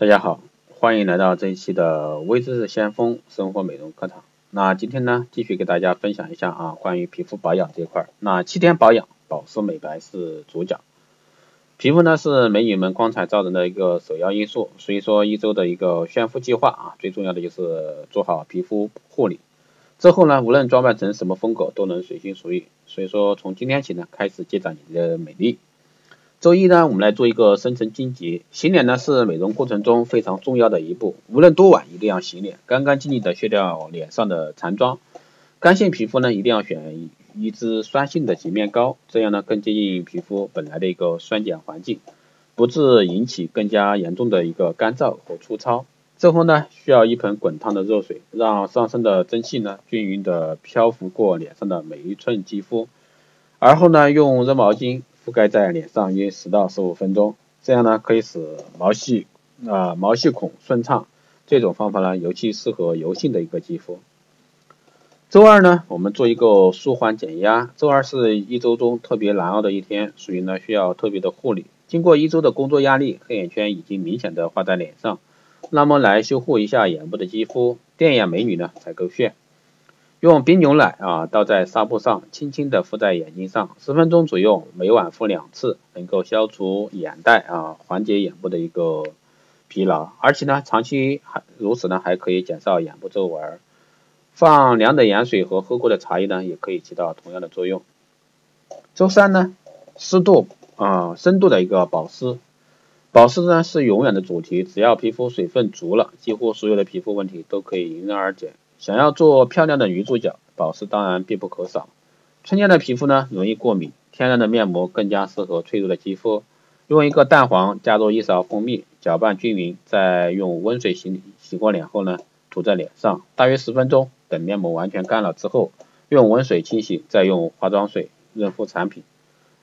大家好，欢迎来到这一期的微知识先锋生活美容课堂。那今天呢，继续给大家分享一下啊，关于皮肤保养这一块。那七天保养，保湿美白是主角。皮肤呢是美女们光彩照人的一个首要因素，所以说一周的一个炫富计划啊，最重要的就是做好皮肤护理。之后呢，无论装扮成什么风格，都能随心所欲。所以说，从今天起呢，开始积攒你的美丽。周一呢，我们来做一个深层清洁。洗脸呢是美容过程中非常重要的一步，无论多晚一定要洗脸，干干净净的卸掉脸上的残妆。干性皮肤呢，一定要选一支酸性的洁面膏，这样呢更接近皮肤本来的一个酸碱环境，不致引起更加严重的一个干燥和粗糙。之后呢，需要一盆滚烫的热水，让上升的蒸汽呢均匀的漂浮过脸上的每一寸肌肤，而后呢用热毛巾。覆盖在脸上约十到十五分钟，这样呢可以使毛细啊毛细孔顺畅。这种方法呢尤其适合油性的一个肌肤。周二呢我们做一个舒缓减压。周二是一周中特别难熬的一天，所以呢需要特别的护理。经过一周的工作压力，黑眼圈已经明显的画在脸上，那么来修护一下眼部的肌肤，电眼美女呢才够炫。用冰牛奶啊倒在纱布上，轻轻的敷在眼睛上，十分钟左右，每晚敷两次，能够消除眼袋啊，缓解眼部的一个疲劳，而且呢，长期还如此呢，还可以减少眼部皱纹。放凉的盐水和喝过的茶叶呢，也可以起到同样的作用。周三呢，湿度啊深度的一个保湿，保湿呢是永远的主题，只要皮肤水分足了，几乎所有的皮肤问题都可以迎刃而解。想要做漂亮的女主角，保湿当然必不可少。春天的皮肤呢容易过敏，天然的面膜更加适合脆弱的肌肤。用一个蛋黄加入一勺蜂蜜，搅拌均匀，再用温水洗洗过脸后呢，涂在脸上，大约十分钟，等面膜完全干了之后，用温水清洗，再用化妆水润肤产品。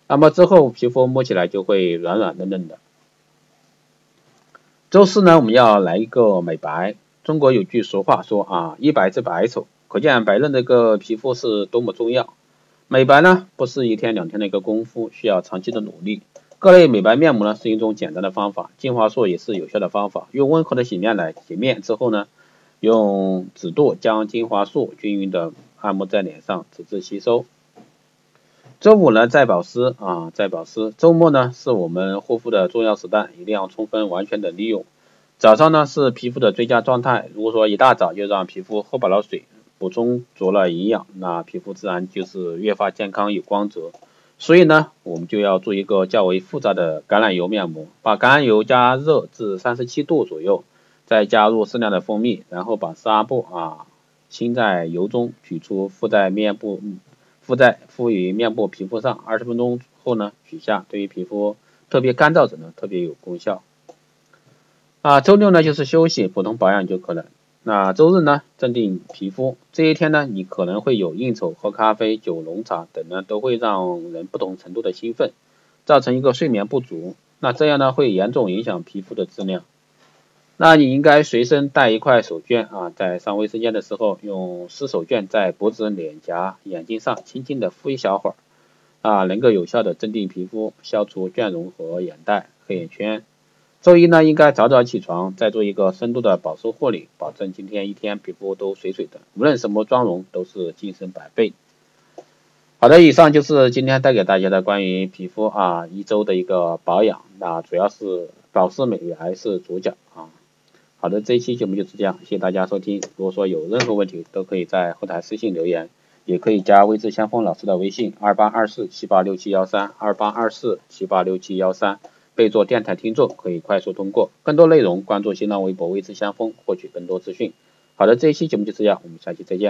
那么之后皮肤摸起来就会软软嫩嫩的。周四呢，我们要来一个美白。中国有句俗话说啊，一白遮百丑，可见白嫩这个皮肤是多么重要。美白呢，不是一天两天的一个功夫，需要长期的努力。各类美白面膜呢，是一种简单的方法，精华素也是有效的方法。用温和的洗面奶洁面之后呢，用指肚将精华素均匀的按摩在脸上，直至吸收。周五呢再保湿啊，再保湿。周末呢是我们护肤的重要时段，一定要充分完全的利用。早上呢是皮肤的最佳状态，如果说一大早就让皮肤喝饱了水，补充足了营养，那皮肤自然就是越发健康有光泽。所以呢，我们就要做一个较为复杂的橄榄油面膜，把橄榄油加热至三十七度左右，再加入适量的蜂蜜，然后把纱布啊浸在油中取出，敷在面部，敷在敷于面部皮肤上，二十分钟后呢取下，对于皮肤特别干燥者呢特别有功效。啊，周六呢就是休息，普通保养就可能。那周日呢，镇定皮肤。这一天呢，你可能会有应酬、喝咖啡、酒浓茶等呢，都会让人不同程度的兴奋，造成一个睡眠不足。那这样呢，会严重影响皮肤的质量。那你应该随身带一块手绢啊，在上卫生间的时候，用湿手绢在脖子、脸颊、眼睛上轻轻的敷一小会儿，啊，能够有效的镇定皮肤，消除倦容和眼袋、黑眼圈。周一呢，应该早早起床，再做一个深度的保湿护理，保证今天一天皮肤都水水的，无论什么妆容都是精神百倍。好的，以上就是今天带给大家的关于皮肤啊一周的一个保养，那主要是保湿美白是主角啊。好的，这一期节目就是这样，谢谢大家收听。如果说有任何问题，都可以在后台私信留言，也可以加微智先锋老师的微信二八二四七八六七幺三二八二四七八六七幺三。备注电台听众可以快速通过，更多内容关注新浪微博“微知相锋”获取更多资讯。好的，这一期节目就这样，我们下期再见。